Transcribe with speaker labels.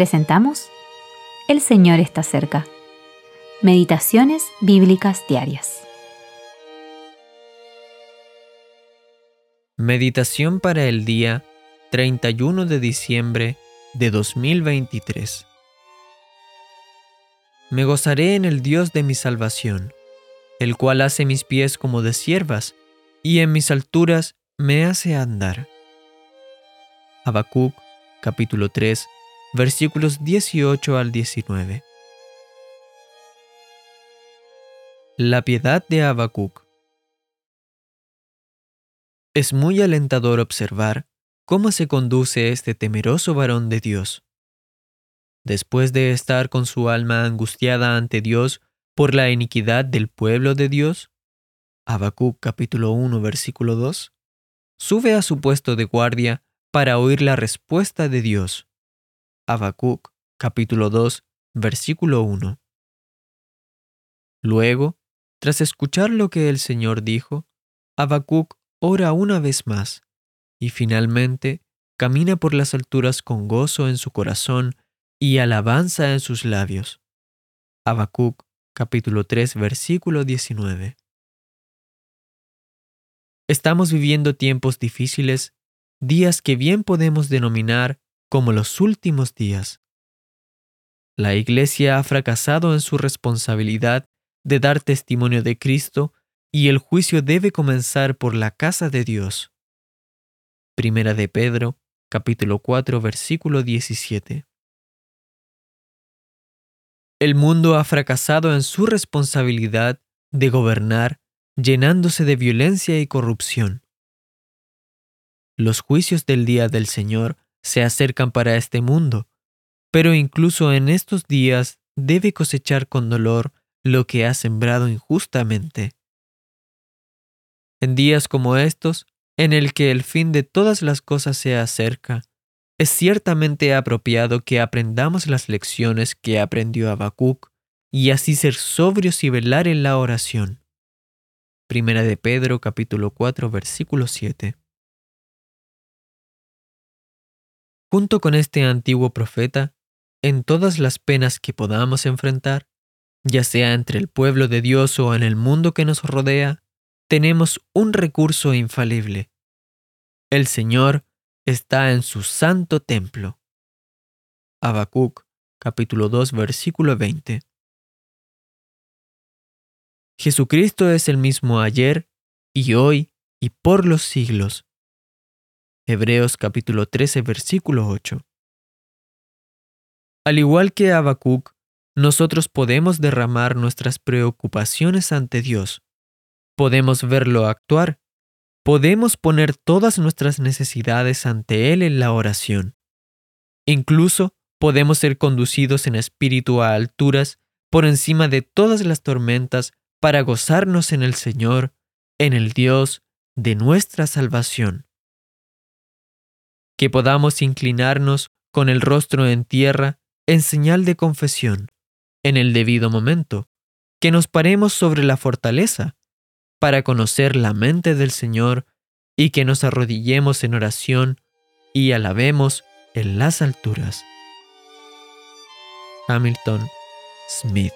Speaker 1: presentamos El Señor está cerca. Meditaciones Bíblicas Diarias.
Speaker 2: Meditación para el día 31 de diciembre de 2023. Me gozaré en el Dios de mi salvación, el cual hace mis pies como de siervas, y en mis alturas me hace andar. Habacuc, capítulo 3, versículos 18 al 19. La piedad de Habacuc. Es muy alentador observar cómo se conduce este temeroso varón de Dios. Después de estar con su alma angustiada ante Dios por la iniquidad del pueblo de Dios, Habacuc capítulo 1 versículo 2, sube a su puesto de guardia para oír la respuesta de Dios. Habacuc capítulo 2 versículo 1. Luego, tras escuchar lo que el Señor dijo, Habacuc ora una vez más y finalmente camina por las alturas con gozo en su corazón y alabanza en sus labios. Habacuc capítulo 3 versículo 19. Estamos viviendo tiempos difíciles, días que bien podemos denominar como los últimos días. La Iglesia ha fracasado en su responsabilidad de dar testimonio de Cristo y el juicio debe comenzar por la casa de Dios. Primera de Pedro, capítulo 4, versículo 17. El mundo ha fracasado en su responsabilidad de gobernar, llenándose de violencia y corrupción. Los juicios del día del Señor se acercan para este mundo, pero incluso en estos días debe cosechar con dolor lo que ha sembrado injustamente. En días como estos, en el que el fin de todas las cosas se acerca, es ciertamente apropiado que aprendamos las lecciones que aprendió Habacuc y así ser sobrios y velar en la oración. Primera de Pedro capítulo 4 versículo 7. Junto con este antiguo profeta, en todas las penas que podamos enfrentar, ya sea entre el pueblo de Dios o en el mundo que nos rodea, tenemos un recurso infalible. El Señor está en su santo templo. Habacuc, capítulo 2, versículo 20. Jesucristo es el mismo ayer y hoy y por los siglos. Hebreos capítulo 13, versículo 8. Al igual que Habacuc, nosotros podemos derramar nuestras preocupaciones ante Dios podemos verlo actuar. Podemos poner todas nuestras necesidades ante Él en la oración. Incluso podemos ser conducidos en espíritu a alturas por encima de todas las tormentas para gozarnos en el Señor, en el Dios de nuestra salvación. Que podamos inclinarnos con el rostro en tierra en señal de confesión, en el debido momento, que nos paremos sobre la fortaleza, para conocer la mente del Señor y que nos arrodillemos en oración y alabemos en las alturas. Hamilton Smith